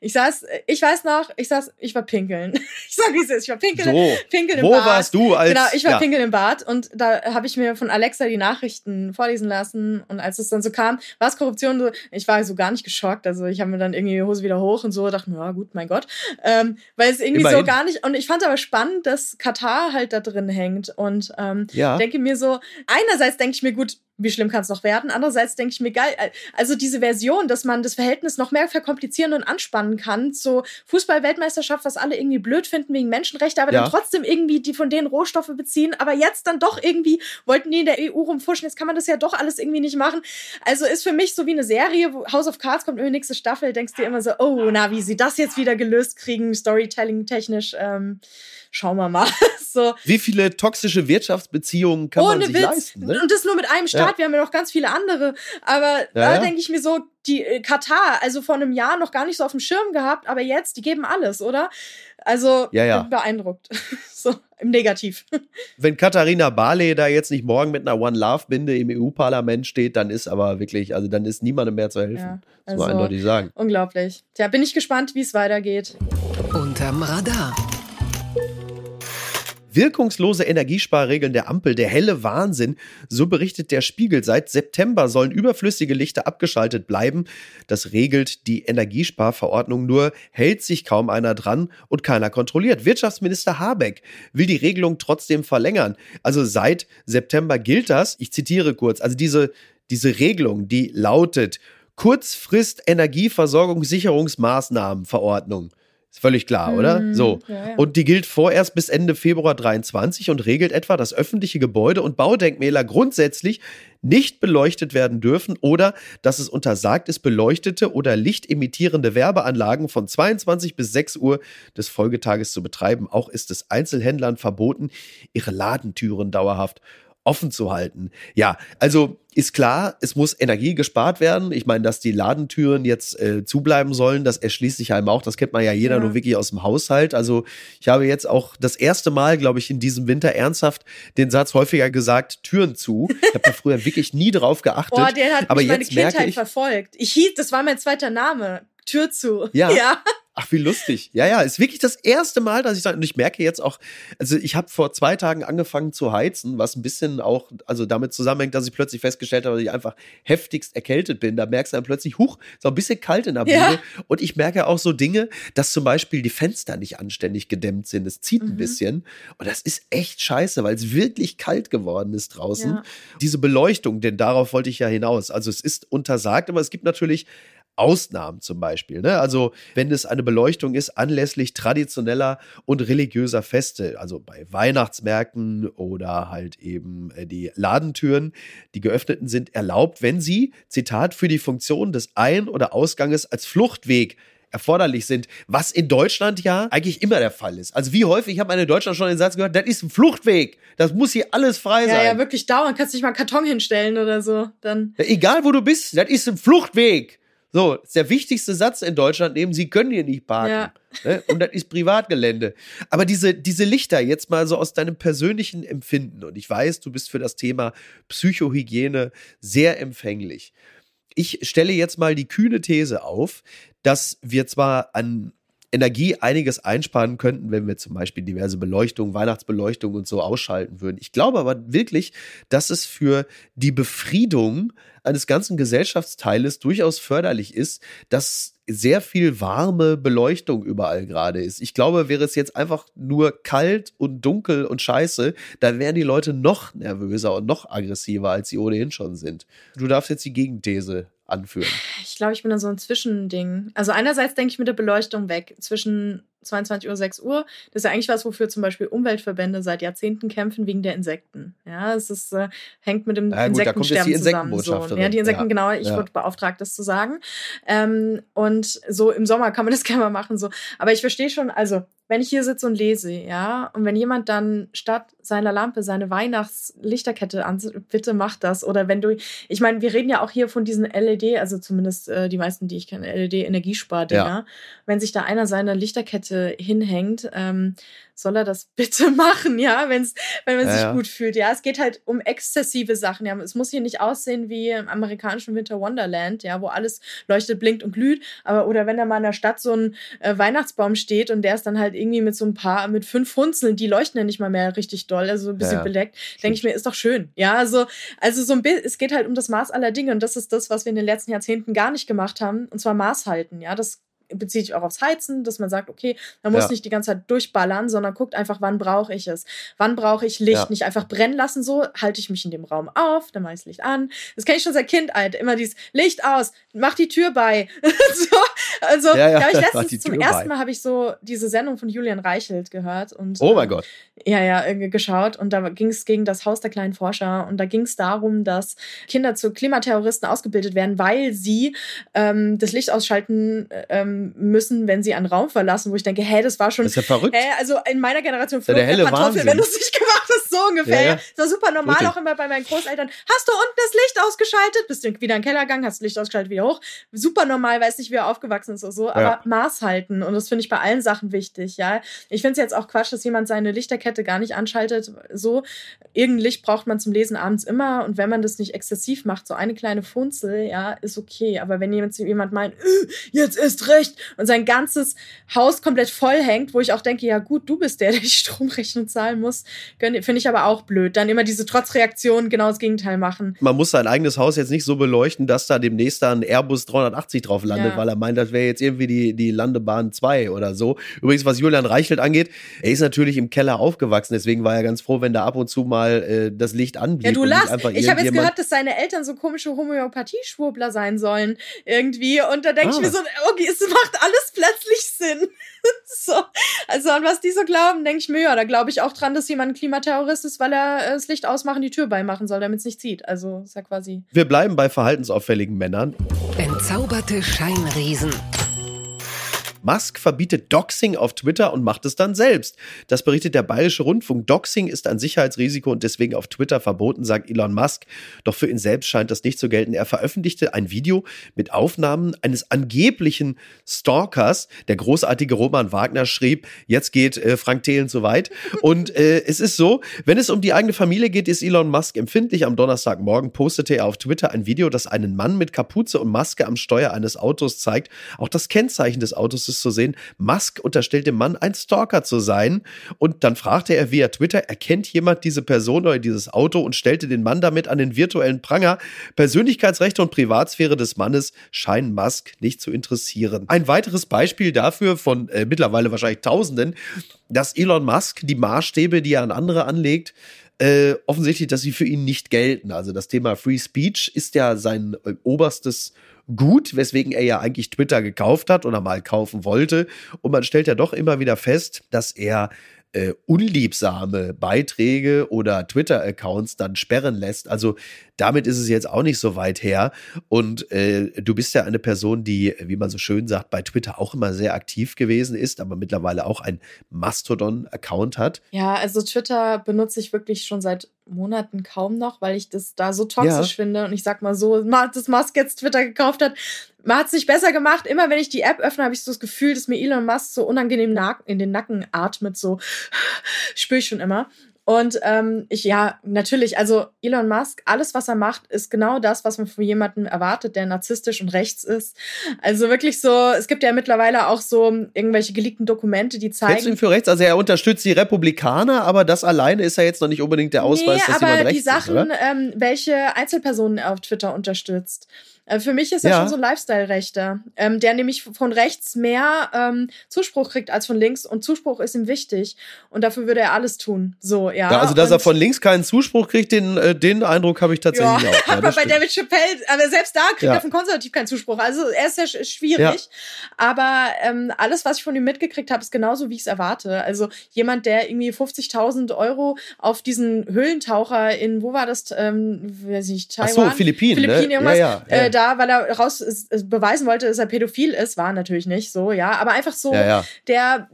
ich saß, ich weiß noch, ich saß, ich war pinkeln. Ich sag, wie es ist, ich war pinkeln, so, pinkeln im wo Bad. Wo warst du als? Genau, ich war ja. pinkeln im Bad und da habe ich mir von Alexa die Nachrichten vorlesen lassen und als es dann so kam, war es Korruption, so, ich war so gar nicht geschockt, also ich habe mir dann irgendwie die Hose wieder hoch und so, dachte mir, ja gut, mein Gott, ähm, weil es irgendwie Immerhin. so gar nicht, und ich fand aber spannend, dass Katar halt da drin hängt und ähm, ja. denke mir so, einerseits denke ich mir, gut, wie schlimm kann es noch werden? Andererseits denke ich mir, geil, also diese Version, dass man das Verhältnis noch mehr verkomplizieren und anspannen kann zur Fußball-Weltmeisterschaft, was alle irgendwie blöd finden wegen Menschenrechte, aber ja. dann trotzdem irgendwie die von denen Rohstoffe beziehen, aber jetzt dann doch irgendwie wollten die in der EU rumfuschen, jetzt kann man das ja doch alles irgendwie nicht machen. Also ist für mich so wie eine Serie, wo House of Cards kommt, irgendwie nächste Staffel, denkst du dir immer so, oh, na, wie sie das jetzt wieder gelöst kriegen, Storytelling-technisch, ähm, schauen wir mal. so. Wie viele toxische Wirtschaftsbeziehungen kann Ohne man sich Witz. leisten? Ne? Und das nur mit einem Staat. Ja. Wir haben ja noch ganz viele andere. Aber ja, da ja. denke ich mir so, die äh, Katar, also vor einem Jahr noch gar nicht so auf dem Schirm gehabt, aber jetzt, die geben alles, oder? Also ja, ja. beeindruckt. so im Negativ. Wenn Katharina Barley da jetzt nicht morgen mit einer One Love Binde im EU-Parlament steht, dann ist aber wirklich, also dann ist niemandem mehr zu helfen. Ja, also, muss man also eindeutig sagen. Unglaublich. Tja, bin ich gespannt, wie es weitergeht. Unterm Radar. Wirkungslose Energiesparregeln der Ampel, der helle Wahnsinn, so berichtet der Spiegel. Seit September sollen überflüssige Lichter abgeschaltet bleiben. Das regelt die Energiesparverordnung, nur hält sich kaum einer dran und keiner kontrolliert. Wirtschaftsminister Habeck will die Regelung trotzdem verlängern. Also seit September gilt das. Ich zitiere kurz. Also diese, diese Regelung, die lautet Kurzfrist Energieversorgungssicherungsmaßnahmenverordnung. Ist völlig klar, oder? Mhm. So. Ja, ja. Und die gilt vorerst bis Ende Februar 23 und regelt etwa, dass öffentliche Gebäude und Baudenkmäler grundsätzlich nicht beleuchtet werden dürfen oder dass es untersagt ist, beleuchtete oder lichtemittierende Werbeanlagen von 22 bis 6 Uhr des Folgetages zu betreiben. Auch ist es Einzelhändlern verboten, ihre Ladentüren dauerhaft offen zu halten. Ja, also ist klar, es muss Energie gespart werden. Ich meine, dass die Ladentüren jetzt äh, zubleiben sollen, das erschließt sich einem auch. Das kennt man ja jeder ja. nur wirklich aus dem Haushalt. Also ich habe jetzt auch das erste Mal, glaube ich, in diesem Winter ernsthaft den Satz häufiger gesagt, Türen zu. Ich habe da früher wirklich nie drauf geachtet. Boah, der hat aber mich meine Kindheit ich, verfolgt. Ich hieß, das war mein zweiter Name. Tür zu. Ja. ja. Ach, wie lustig. Ja, ja, ist wirklich das erste Mal, dass ich sage, und ich merke jetzt auch, also ich habe vor zwei Tagen angefangen zu heizen, was ein bisschen auch, also damit zusammenhängt, dass ich plötzlich festgestellt habe, dass ich einfach heftigst erkältet bin. Da merkst du dann plötzlich, huch, ist auch ein bisschen kalt in der Bude. Ja. Und ich merke auch so Dinge, dass zum Beispiel die Fenster nicht anständig gedämmt sind. Es zieht mhm. ein bisschen. Und das ist echt scheiße, weil es wirklich kalt geworden ist draußen. Ja. Diese Beleuchtung, denn darauf wollte ich ja hinaus. Also es ist untersagt, aber es gibt natürlich Ausnahmen zum Beispiel. Ne? Also wenn es eine Beleuchtung ist anlässlich traditioneller und religiöser Feste, also bei Weihnachtsmärkten oder halt eben äh, die Ladentüren, die geöffneten sind erlaubt, wenn sie, Zitat, für die Funktion des Ein- oder Ausganges als Fluchtweg erforderlich sind, was in Deutschland ja eigentlich immer der Fall ist. Also wie häufig, ich habe in Deutschland schon den Satz gehört, das ist ein Fluchtweg, das muss hier alles frei sein. Ja, ja, wirklich dauern, kannst nicht mal einen Karton hinstellen oder so, dann. Ja, egal wo du bist, das ist ein Fluchtweg. So, ist der wichtigste Satz in Deutschland neben, Sie können hier nicht parken. Ja. Ne? Und das ist Privatgelände. Aber diese, diese Lichter jetzt mal so aus deinem persönlichen Empfinden, und ich weiß, du bist für das Thema Psychohygiene sehr empfänglich. Ich stelle jetzt mal die kühne These auf, dass wir zwar an Energie einiges einsparen könnten, wenn wir zum Beispiel diverse Beleuchtung, Weihnachtsbeleuchtung und so ausschalten würden. Ich glaube aber wirklich, dass es für die Befriedung eines ganzen Gesellschaftsteiles durchaus förderlich ist, dass sehr viel warme Beleuchtung überall gerade ist. Ich glaube, wäre es jetzt einfach nur kalt und dunkel und scheiße, dann wären die Leute noch nervöser und noch aggressiver, als sie ohnehin schon sind. Du darfst jetzt die Gegenthese anführen. Ich glaube, ich bin da so ein Zwischending. Also einerseits denke ich mit der Beleuchtung weg. Zwischen 22 Uhr, 6 Uhr. Das ist ja eigentlich was, wofür zum Beispiel Umweltverbände seit Jahrzehnten kämpfen, wegen der Insekten. Ja, es ist, äh, hängt mit dem ja, gut, Insektensterben zusammen. So. Ja, die Insekten, ja. genau, ich ja. wurde beauftragt, das zu sagen. Ähm, und so im Sommer kann man das gerne mal machen. So. Aber ich verstehe schon, also wenn ich hier sitze und lese, ja, und wenn jemand dann statt seiner Lampe seine Weihnachtslichterkette an, bitte mach das. Oder wenn du, ich meine, wir reden ja auch hier von diesen LED, also zumindest äh, die meisten, die ich kenne, LED-Energiespardinger. Ja. Wenn sich da einer seine Lichterkette hinhängt, ähm, soll er das bitte machen, ja, wenn's, wenn man ja, sich ja. gut fühlt. Ja, es geht halt um exzessive Sachen. Ja, es muss hier nicht aussehen wie im amerikanischen Winter Wonderland, ja, wo alles leuchtet, blinkt und glüht. Aber oder wenn da mal in der Stadt so ein äh, Weihnachtsbaum steht und der ist dann halt irgendwie mit so ein paar, mit fünf Hunzeln, die leuchten ja nicht mal mehr richtig doll, also ein bisschen ja, bedeckt, denke ich mir, ist doch schön. Ja, also, also so ein bisschen, es geht halt um das Maß aller Dinge und das ist das, was wir in den letzten Jahrzehnten gar nicht gemacht haben, und zwar Maß halten. Ja, das bezieht sich auch aufs Heizen, dass man sagt, okay, man muss ja. nicht die ganze Zeit durchballern, sondern guckt einfach, wann brauche ich es? Wann brauche ich Licht? Ja. Nicht einfach brennen lassen, so halte ich mich in dem Raum auf, dann mache ich das Licht an. Das kenne ich schon seit Kind, Alter. Immer dieses Licht aus, mach die Tür bei. so, also, ja, ja. ich letztens zum ersten Mal habe ich so diese Sendung von Julian Reichelt gehört und Oh mein Gott. Ja, ja, geschaut und da ging es gegen das Haus der kleinen Forscher und da ging es darum, dass Kinder zu Klimaterroristen ausgebildet werden, weil sie ähm, das Licht ausschalten ähm, müssen, wenn sie einen Raum verlassen, wo ich denke, hä, das war schon. Das ist ja verrück. Hä, also in meiner Generation für der helle Kartoffel, wenn du es nicht gemacht hast, so ungefähr. Ja, ja. Das war super normal, Richtig. auch immer bei meinen Großeltern. Hast du unten das Licht ausgeschaltet? Bist du wieder in den Keller gegangen, hast das Licht ausgeschaltet, wieder hoch. Super normal, weiß nicht, wie er aufgewachsen ist oder so, aber ja. Maß halten. Und das finde ich bei allen Sachen wichtig, ja. Ich finde es jetzt auch Quatsch, dass jemand seine Lichterkette gar nicht anschaltet. So, irgendein Licht braucht man zum Lesen abends immer. Und wenn man das nicht exzessiv macht, so eine kleine Funzel, ja, ist okay. Aber wenn jemand, jemand meint, äh, jetzt ist recht und sein ganzes Haus komplett voll hängt, wo ich auch denke, ja gut, du bist der, der die Stromrechnung zahlen muss, finde ich aber auch blöd. Dann immer diese Trotzreaktion genau das Gegenteil machen. Man muss sein eigenes Haus jetzt nicht so beleuchten, dass da demnächst da ein Airbus 380 drauf landet, ja. weil er meint, das wäre jetzt irgendwie die, die Landebahn 2 oder so. Übrigens, was Julian Reichelt angeht, er ist natürlich im Keller aufgewachsen, deswegen war er ganz froh, wenn da ab und zu mal äh, das Licht anblieb. Ja, du lachst. Ich habe jetzt gehört, dass seine Eltern so komische Homöopathie-Schwurbler sein sollen irgendwie und da denke ah. ich mir so, okay, es macht alles plötzlich Sinn. so. Also an was die so glauben, denke ich mir, ja, da glaube ich auch dran, dass jemand ein Klimaterrorist ist, weil er äh, das Licht ausmachen, die Tür beimachen soll, damit es nicht zieht. Also ist ja quasi. Wir bleiben bei verhaltensauffälligen Männern. Entzauberte Scheinriesen. Musk verbietet Doxing auf Twitter und macht es dann selbst. Das berichtet der Bayerische Rundfunk. Doxing ist ein Sicherheitsrisiko und deswegen auf Twitter verboten, sagt Elon Musk. Doch für ihn selbst scheint das nicht zu gelten. Er veröffentlichte ein Video mit Aufnahmen eines angeblichen Stalkers. Der großartige Roman Wagner schrieb, jetzt geht äh, Frank Thelen zu weit. Und äh, es ist so, wenn es um die eigene Familie geht, ist Elon Musk empfindlich. Am Donnerstagmorgen postete er auf Twitter ein Video, das einen Mann mit Kapuze und Maske am Steuer eines Autos zeigt. Auch das Kennzeichen des Autos ist zu sehen. Musk unterstellt dem Mann, ein Stalker zu sein. Und dann fragte er via Twitter, erkennt jemand diese Person oder dieses Auto und stellte den Mann damit an den virtuellen Pranger. Persönlichkeitsrechte und Privatsphäre des Mannes scheinen Musk nicht zu interessieren. Ein weiteres Beispiel dafür von äh, mittlerweile wahrscheinlich Tausenden, dass Elon Musk die Maßstäbe, die er an andere anlegt, äh, offensichtlich, dass sie für ihn nicht gelten. Also das Thema Free Speech ist ja sein äh, oberstes gut, weswegen er ja eigentlich Twitter gekauft hat oder mal kaufen wollte. Und man stellt ja doch immer wieder fest, dass er äh, unliebsame Beiträge oder Twitter-Accounts dann sperren lässt. Also damit ist es jetzt auch nicht so weit her. Und äh, du bist ja eine Person, die, wie man so schön sagt, bei Twitter auch immer sehr aktiv gewesen ist, aber mittlerweile auch ein Mastodon-Account hat. Ja, also Twitter benutze ich wirklich schon seit Monaten kaum noch, weil ich das da so toxisch ja. finde. Und ich sag mal so, dass Musk jetzt Twitter gekauft hat, man hat es nicht besser gemacht. Immer wenn ich die App öffne, habe ich so das Gefühl, dass mir Elon Musk so unangenehm in den Nacken atmet. So spüre ich schon immer. Und ähm, ich, ja, natürlich, also Elon Musk, alles, was er macht, ist genau das, was man von jemandem erwartet, der narzisstisch und rechts ist. Also wirklich so, es gibt ja mittlerweile auch so irgendwelche geleakten Dokumente, die zeigen. Hältst du ihn für rechts? Also er unterstützt die Republikaner, aber das alleine ist ja jetzt noch nicht unbedingt der Ausweis, nee, dass jemand rechts ist. Aber die Sachen, ähm, welche Einzelpersonen er auf Twitter unterstützt. Äh, für mich ist er ja. schon so ein Lifestyle-Rechter, ähm, der nämlich von rechts mehr ähm, Zuspruch kriegt als von links und Zuspruch ist ihm wichtig und dafür würde er alles tun. So, ja. ja also, dass und er von links keinen Zuspruch kriegt, den, äh, den Eindruck habe ich tatsächlich ja, auch. Ja, aber bei David Chappelle, aber selbst da kriegt er von konservativ keinen Zuspruch. Also er ist ja schwierig. Aber ähm, alles, was ich von ihm mitgekriegt habe, ist genauso, wie ich es erwarte. Also jemand, der irgendwie 50.000 Euro auf diesen Höhlentaucher in, wo war das? Ähm, weiß ich, Taiwan? Ach so, Philippinen. Philippinen, ne? irgendwas. Ja, ja, äh, da, weil er raus beweisen wollte, dass er pädophil ist, war natürlich nicht so, ja. Aber einfach so, ja, ja. der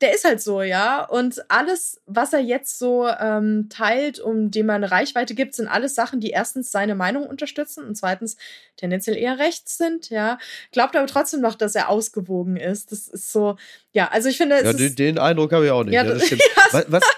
der ist halt so, ja. Und alles, was er jetzt so ähm, teilt, um dem eine Reichweite gibt, sind alles Sachen, die erstens seine Meinung unterstützen und zweitens tendenziell eher rechts sind, ja. Glaubt aber trotzdem noch, dass er ausgewogen ist. Das ist so, ja, also ich finde. Ja, den, den, Eindruck habe ich auch nicht. Ja, ja was, was?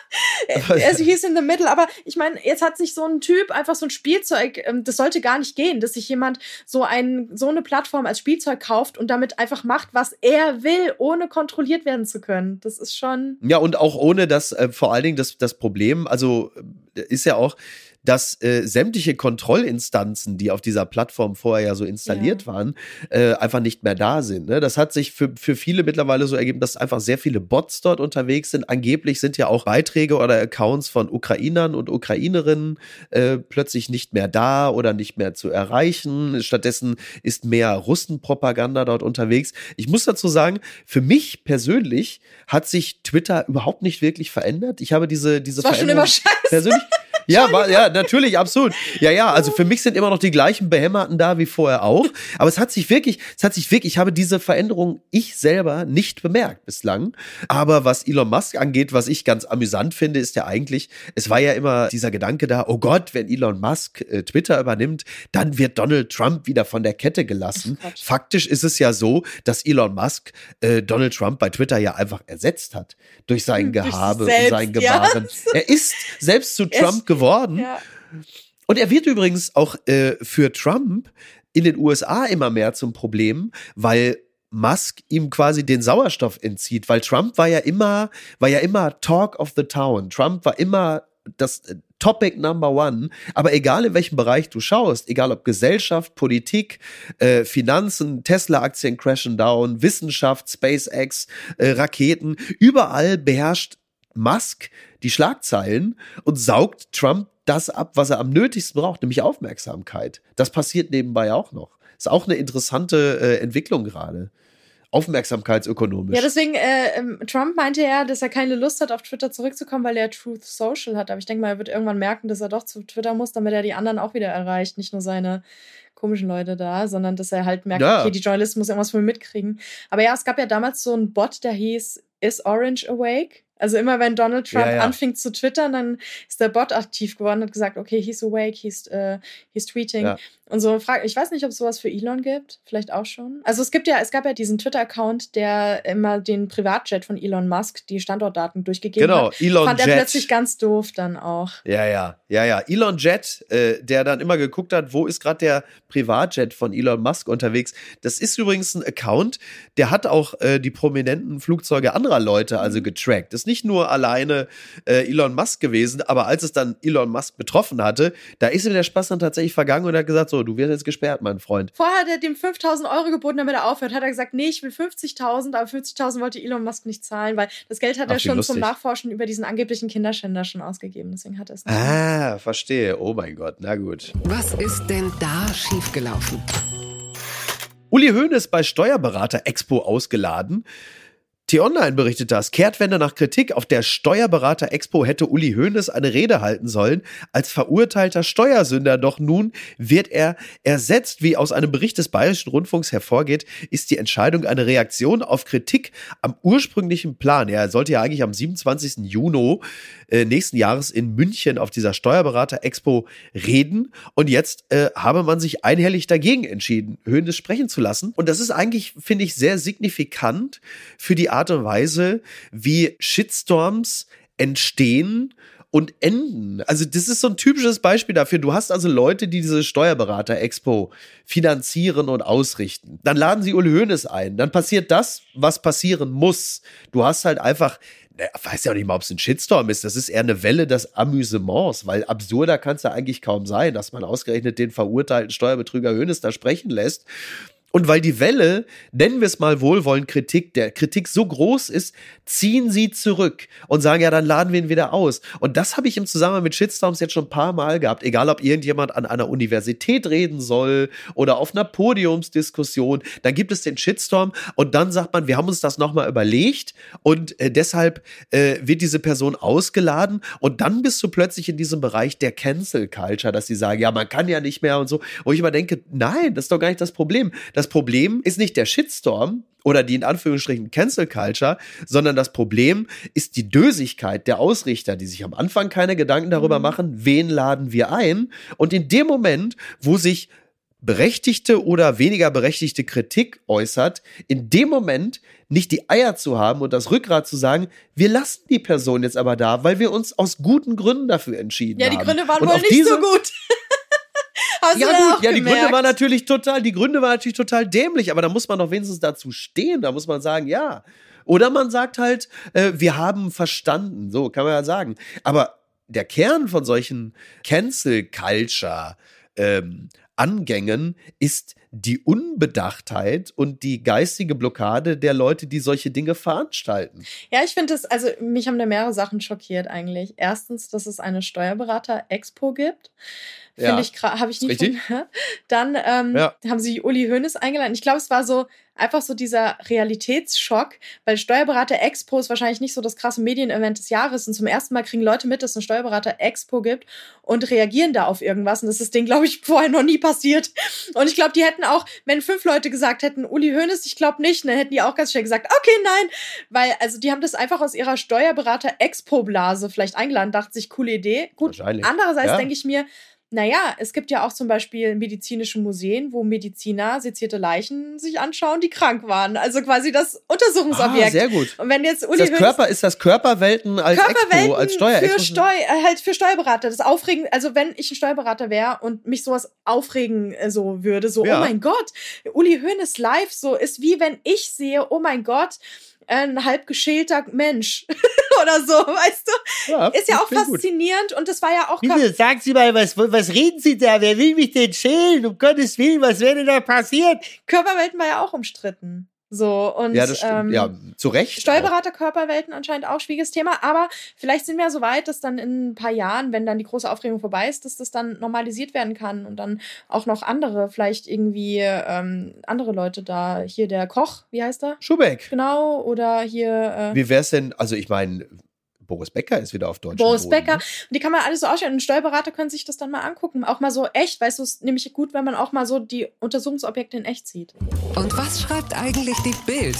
also hieß in the middle, aber ich meine, jetzt hat sich so ein Typ einfach so ein Spielzeug, ähm, das sollte gar nicht gehen, dass sich jemand so ein, so eine Plattform als Spielzeug kauft und damit einfach macht, was er will, ohne kontrolliert werden zu können. Das ist schon. Ja, und auch ohne das, äh, vor allen Dingen das, das Problem, also äh, ist ja auch, dass äh, sämtliche Kontrollinstanzen, die auf dieser Plattform vorher ja so installiert ja. waren, äh, einfach nicht mehr da sind. Ne? Das hat sich für, für viele mittlerweile so ergeben, dass einfach sehr viele Bots dort unterwegs sind. Angeblich sind ja auch Beiträge oder Accounts von Ukrainern und Ukrainerinnen äh, plötzlich nicht mehr da oder nicht mehr zu erreichen. Stattdessen ist mehr Russenpropaganda dort unterwegs. Ich muss dazu sagen, für mich persönlich hat sich Twitter überhaupt nicht wirklich verändert. Ich habe diese, diese das war Veränderung schon immer scheiße. persönlich ja, war, ja, natürlich, absolut. Ja, ja, also für mich sind immer noch die gleichen Behämmerten da wie vorher auch. Aber es hat sich wirklich, es hat sich wirklich, ich habe diese Veränderung ich selber nicht bemerkt bislang. Aber was Elon Musk angeht, was ich ganz amüsant finde, ist ja eigentlich, es war ja immer dieser Gedanke da, oh Gott, wenn Elon Musk äh, Twitter übernimmt, dann wird Donald Trump wieder von der Kette gelassen. Faktisch ist es ja so, dass Elon Musk äh, Donald Trump bei Twitter ja einfach ersetzt hat. Durch sein Gehabe und sein Gebaren. Ja. Er ist selbst zu Trump geworden geworden. Ja. Und er wird übrigens auch äh, für Trump in den USA immer mehr zum Problem, weil Musk ihm quasi den Sauerstoff entzieht, weil Trump war ja immer, war ja immer Talk of the Town. Trump war immer das äh, Topic Number One. Aber egal in welchem Bereich du schaust, egal ob Gesellschaft, Politik, äh, Finanzen, Tesla-Aktien crashen down, Wissenschaft, SpaceX, äh, Raketen, überall beherrscht Musk die Schlagzeilen und saugt Trump das ab, was er am nötigsten braucht, nämlich Aufmerksamkeit. Das passiert nebenbei auch noch. Ist auch eine interessante äh, Entwicklung gerade. Aufmerksamkeitsökonomisch. Ja, deswegen, äh, ähm, Trump meinte ja, dass er keine Lust hat, auf Twitter zurückzukommen, weil er Truth Social hat. Aber ich denke mal, er wird irgendwann merken, dass er doch zu Twitter muss, damit er die anderen auch wieder erreicht. Nicht nur seine komischen Leute da, sondern dass er halt merkt, ja. okay, die Journalisten muss irgendwas wohl mitkriegen. Aber ja, es gab ja damals so einen Bot, der hieß Is Orange Awake? Also immer wenn Donald Trump ja, ja. anfing zu twittern, dann ist der Bot aktiv geworden und hat gesagt, okay, he's awake, he's, uh, he's tweeting. Ja. Und so frage, ich weiß nicht, ob es sowas für Elon gibt, vielleicht auch schon. Also es gibt ja, es gab ja diesen Twitter-Account, der immer den Privatjet von Elon Musk die Standortdaten durchgegeben genau, hat. Genau, Elon Fand Jet. er plötzlich ganz doof dann auch. Ja, ja, ja, ja. Elon Jet, äh, der dann immer geguckt hat, wo ist gerade der Privatjet von Elon Musk unterwegs. Das ist übrigens ein Account, der hat auch äh, die prominenten Flugzeuge anderer Leute also getrackt. Das ist nicht nur alleine äh, Elon Musk gewesen, aber als es dann Elon Musk betroffen hatte, da ist ihm der Spaß dann tatsächlich vergangen und er hat gesagt, so, du wirst jetzt gesperrt, mein Freund. Vorher hat er dem 5000 Euro geboten, damit er aufhört. Hat er gesagt, nee, ich will 50.000, aber 50.000 wollte Elon Musk nicht zahlen, weil das Geld hat Ach, er schon lustig. zum Nachforschen über diesen angeblichen Kinderschänder schon ausgegeben. Deswegen hat er es nicht. Ah, verstehe. Oh mein Gott, na gut. Was ist denn da schiefgelaufen? Uli Hoeneß bei Steuerberater Expo ausgeladen. T-Online berichtet das. Kehrtwende nach Kritik. Auf der Steuerberater Expo hätte Uli Hoeneß eine Rede halten sollen. Als verurteilter Steuersünder. Doch nun wird er ersetzt. Wie aus einem Bericht des Bayerischen Rundfunks hervorgeht, ist die Entscheidung eine Reaktion auf Kritik am ursprünglichen Plan. Er sollte ja eigentlich am 27. Juni äh, nächsten Jahres in München auf dieser Steuerberater Expo reden. Und jetzt äh, habe man sich einhellig dagegen entschieden, Hoeneß sprechen zu lassen. Und das ist eigentlich, finde ich, sehr signifikant für die Art Art und Weise, wie Shitstorms entstehen und enden. Also das ist so ein typisches Beispiel dafür. Du hast also Leute, die diese Steuerberater-Expo finanzieren und ausrichten. Dann laden sie Uli Hoeneß ein. Dann passiert das, was passieren muss. Du hast halt einfach ne, weiß ja auch nicht mal, ob es ein Shitstorm ist. Das ist eher eine Welle des Amüsements, weil absurder kann es ja eigentlich kaum sein, dass man ausgerechnet den verurteilten Steuerbetrüger Hönes da sprechen lässt. Und weil die Welle, nennen wir es mal wohlwollend Kritik, der Kritik so groß ist, ziehen sie zurück und sagen, ja, dann laden wir ihn wieder aus. Und das habe ich im Zusammenhang mit Shitstorms jetzt schon ein paar Mal gehabt. Egal, ob irgendjemand an einer Universität reden soll oder auf einer Podiumsdiskussion, dann gibt es den Shitstorm und dann sagt man, wir haben uns das nochmal überlegt und äh, deshalb äh, wird diese Person ausgeladen und dann bist du plötzlich in diesem Bereich der Cancel Culture, dass sie sagen, ja, man kann ja nicht mehr und so. Wo ich immer denke, nein, das ist doch gar nicht das Problem. Das Problem ist nicht der Shitstorm oder die in Anführungsstrichen Cancel Culture, sondern das Problem ist die Dösigkeit der Ausrichter, die sich am Anfang keine Gedanken darüber mhm. machen, wen laden wir ein. Und in dem Moment, wo sich berechtigte oder weniger berechtigte Kritik äußert, in dem Moment nicht die Eier zu haben und das Rückgrat zu sagen, wir lassen die Person jetzt aber da, weil wir uns aus guten Gründen dafür entschieden haben. Ja, die Gründe waren wohl nicht so gut. Hast ja, gut, ja, die Gründe waren natürlich total, die Gründe waren natürlich total dämlich, aber da muss man doch wenigstens dazu stehen. Da muss man sagen, ja. Oder man sagt halt, äh, wir haben verstanden. So kann man ja sagen. Aber der Kern von solchen Cancel Culture ähm, Angängen ist die Unbedachtheit und die geistige Blockade der Leute, die solche Dinge veranstalten. Ja, ich finde es, also mich haben da mehrere Sachen schockiert eigentlich. Erstens, dass es eine Steuerberater-Expo gibt. Finde ja, ich, habe ich nie richtig. von. Dann ähm, ja. haben sie Uli Hoeneß eingeladen. Ich glaube, es war so einfach so dieser Realitätsschock, weil Steuerberater Expo ist wahrscheinlich nicht so das krasse Medienevent des Jahres und zum ersten Mal kriegen Leute mit, dass es eine Steuerberater Expo gibt und reagieren da auf irgendwas und das ist denen, glaube ich, vorher noch nie passiert. Und ich glaube, die hätten auch, wenn fünf Leute gesagt hätten, Uli Hoeneß, ich glaube nicht, dann hätten die auch ganz schnell gesagt, okay, nein, weil also die haben das einfach aus ihrer Steuerberater Expo Blase vielleicht eingeladen, dachte sich, coole Idee. Gut, andererseits ja. denke ich mir, naja, es gibt ja auch zum Beispiel medizinische Museen, wo Mediziner sezierte Leichen sich anschauen, die krank waren. Also quasi das Untersuchungsobjekt. Ah, sehr gut. Und wenn jetzt Uli ist das Körper ist das Körperwelten als Körperwelten Expo, als Steuer für Steu äh, halt für Steuerberater. Das aufregen, also wenn ich ein Steuerberater wäre und mich sowas aufregen äh, so würde, so ja. oh mein Gott, Uli Hoeneß live so ist wie wenn ich sehe, oh mein Gott, ein halb geschälter Mensch oder so, weißt du? Ja, ist ja auch faszinierend gut. und das war ja auch. Bitte, sagen Sie mal, was, was reden Sie da? Wer will mich denn schälen? Um Gottes Willen, was wäre denn da passiert? Körperwelten war ja auch umstritten. So, und ja, das stimmt. Ähm, ja, zu Recht. Steuerberater, Körperwelten anscheinend auch schwieriges Thema, aber vielleicht sind wir ja so weit, dass dann in ein paar Jahren, wenn dann die große Aufregung vorbei ist, dass das dann normalisiert werden kann und dann auch noch andere, vielleicht irgendwie ähm, andere Leute da, hier der Koch, wie heißt er? Schubeck. Genau, oder hier. Äh, wie wär's denn, also ich meine, Boris Becker ist wieder auf Deutsch. Boris Boden, Becker. Ne? Und die kann man alles so ausstellen. Und Steuerberater können sich das dann mal angucken. Auch mal so echt. Weißt du, es ist nämlich gut, wenn man auch mal so die Untersuchungsobjekte in echt sieht. Und was schreibt eigentlich die Bild?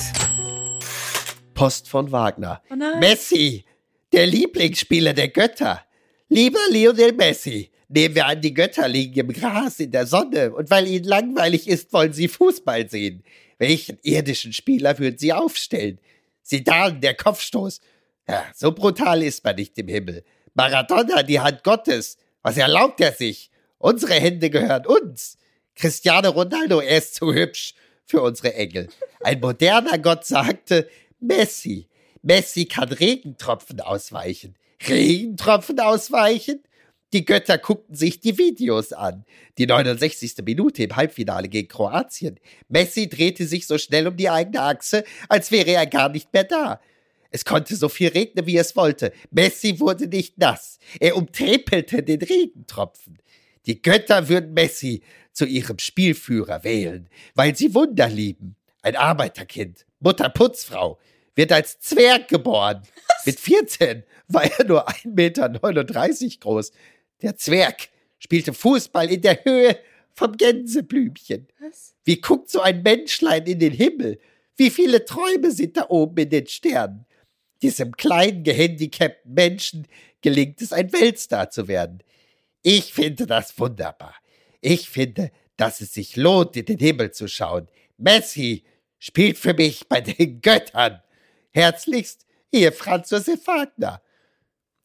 Post von Wagner. Oh Messi, der Lieblingsspieler der Götter. Lieber Lionel Messi, nehmen wir an, die Götter liegen im Gras in der Sonne und weil ihnen langweilig ist, wollen sie Fußball sehen. Welchen irdischen Spieler würden sie aufstellen? Sidan, der Kopfstoß. Ja, so brutal ist man nicht im Himmel. Maradona, die Hand Gottes. Was erlaubt er sich? Unsere Hände gehören uns. Cristiano Ronaldo, er ist zu hübsch für unsere Engel. Ein moderner Gott sagte, Messi, Messi kann Regentropfen ausweichen. Regentropfen ausweichen? Die Götter guckten sich die Videos an. Die 69. Minute im Halbfinale gegen Kroatien. Messi drehte sich so schnell um die eigene Achse, als wäre er gar nicht mehr da. Es konnte so viel regnen, wie es wollte. Messi wurde nicht nass. Er umtrepelte den Regentropfen. Die Götter würden Messi zu ihrem Spielführer wählen, weil sie Wunder lieben. Ein Arbeiterkind, Mutter Putzfrau, wird als Zwerg geboren. Was? Mit 14 war er nur 1,39 Meter groß. Der Zwerg spielte Fußball in der Höhe vom Gänseblümchen. Was? Wie guckt so ein Menschlein in den Himmel? Wie viele Träume sind da oben in den Sternen? Diesem kleinen, gehandicapten Menschen gelingt es, ein Weltstar zu werden. Ich finde das wunderbar. Ich finde, dass es sich lohnt, in den Himmel zu schauen. Messi spielt für mich bei den Göttern. Herzlichst, ihr Franz Josef Wagner.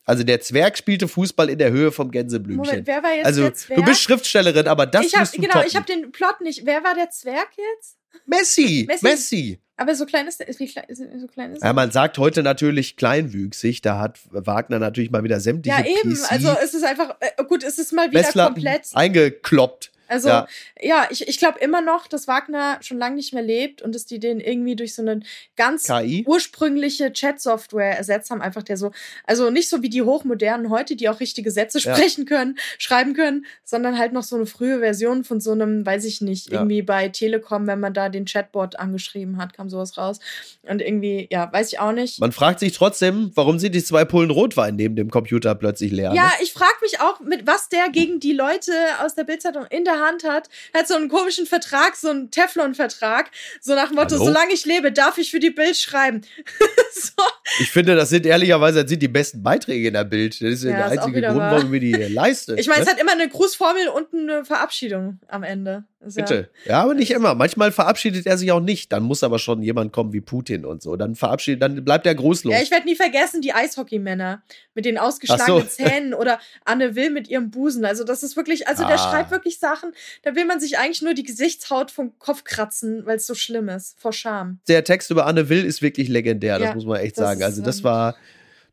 Also der Zwerg spielte Fußball in der Höhe vom Gänseblümchen. Moment, wer war jetzt also, der Zwerg? Du bist Schriftstellerin, aber das ich hab, du Genau, toppen. ich habe den Plot nicht. Wer war der Zwerg jetzt? Messi, Messi. Messi. Aber so klein ist, ist wie klein, so klein ist Ja, man sagt heute natürlich kleinwüchsig. Da hat Wagner natürlich mal wieder sämtliche Ja, eben. PC also es ist einfach, äh, gut, es ist mal wieder komplett. Eingekloppt. Also ja, ja ich, ich glaube immer noch, dass Wagner schon lange nicht mehr lebt und dass die den irgendwie durch so eine ganz KI? ursprüngliche Chat-Software ersetzt haben. Einfach der so, also nicht so wie die Hochmodernen heute, die auch richtige Sätze ja. sprechen können, schreiben können, sondern halt noch so eine frühe Version von so einem, weiß ich nicht, ja. irgendwie bei Telekom, wenn man da den Chatbot angeschrieben hat, kam sowas raus. Und irgendwie, ja, weiß ich auch nicht. Man fragt sich trotzdem, warum sind die zwei Pullen Rotwein neben dem Computer plötzlich leer? Ja, ne? ich frage mich auch, mit was der gegen die Leute aus der Bildzeitung in der Hand hat. Er hat so einen komischen Vertrag, so einen Teflon-Vertrag, so nach dem Motto, Hallo? solange ich lebe, darf ich für die Bild schreiben. so. Ich finde, das sind ehrlicherweise das sind die besten Beiträge in der Bild. Das ist ja, der einzige Grund, warum wir die leisten. Ich meine, es ne? hat immer eine Grußformel und eine Verabschiedung am Ende. Bitte. Ja, aber nicht immer. Manchmal verabschiedet er sich auch nicht. Dann muss aber schon jemand kommen wie Putin und so. Dann verabschiedet, dann bleibt er grußlos. Ja, ich werde nie vergessen, die Eishockeymänner mit den ausgeschlagenen so. Zähnen oder Anne Will mit ihrem Busen. Also, das ist wirklich, also ah. der schreibt wirklich Sachen, da will man sich eigentlich nur die Gesichtshaut vom Kopf kratzen, weil es so schlimm ist, vor Scham. Der Text über Anne Will ist wirklich legendär, das muss man echt sagen. Also, das ähm, war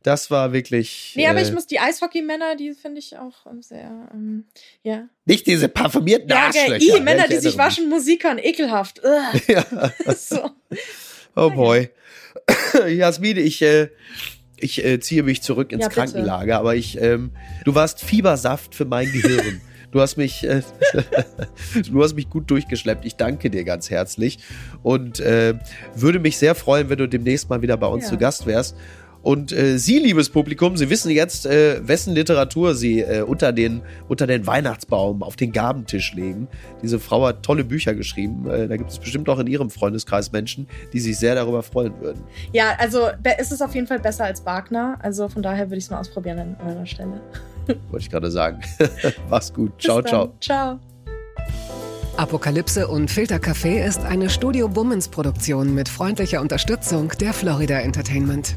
das war wirklich. Nee, aber äh, ich muss die Eishockeymänner, die finde ich auch ähm, sehr, ähm, ja. Nicht diese parfümierten ja, Arschlöcher. I, Männer, die sich waschen, Musik hören, ekelhaft. ja. so. Oh boy. Jasmin, ich, äh, ich äh, ziehe mich zurück ins ja, Krankenlager, aber ich, ähm, du warst Fiebersaft für mein Gehirn. Du hast mich, äh, du hast mich gut durchgeschleppt. Ich danke dir ganz herzlich und äh, würde mich sehr freuen, wenn du demnächst mal wieder bei uns ja. zu Gast wärst und äh, Sie, liebes Publikum, Sie wissen jetzt, äh, wessen Literatur Sie äh, unter, den, unter den Weihnachtsbaum auf den Gabentisch legen. Diese Frau hat tolle Bücher geschrieben. Äh, da gibt es bestimmt auch in Ihrem Freundeskreis Menschen, die sich sehr darüber freuen würden. Ja, also ist es auf jeden Fall besser als Wagner. Also von daher würde ich es mal ausprobieren an eurer Stelle. Wollte ich gerade sagen. Mach's gut. Bis ciao, ciao. Ciao. Apokalypse und Filtercafé ist eine Studio Bummens Produktion mit freundlicher Unterstützung der Florida Entertainment.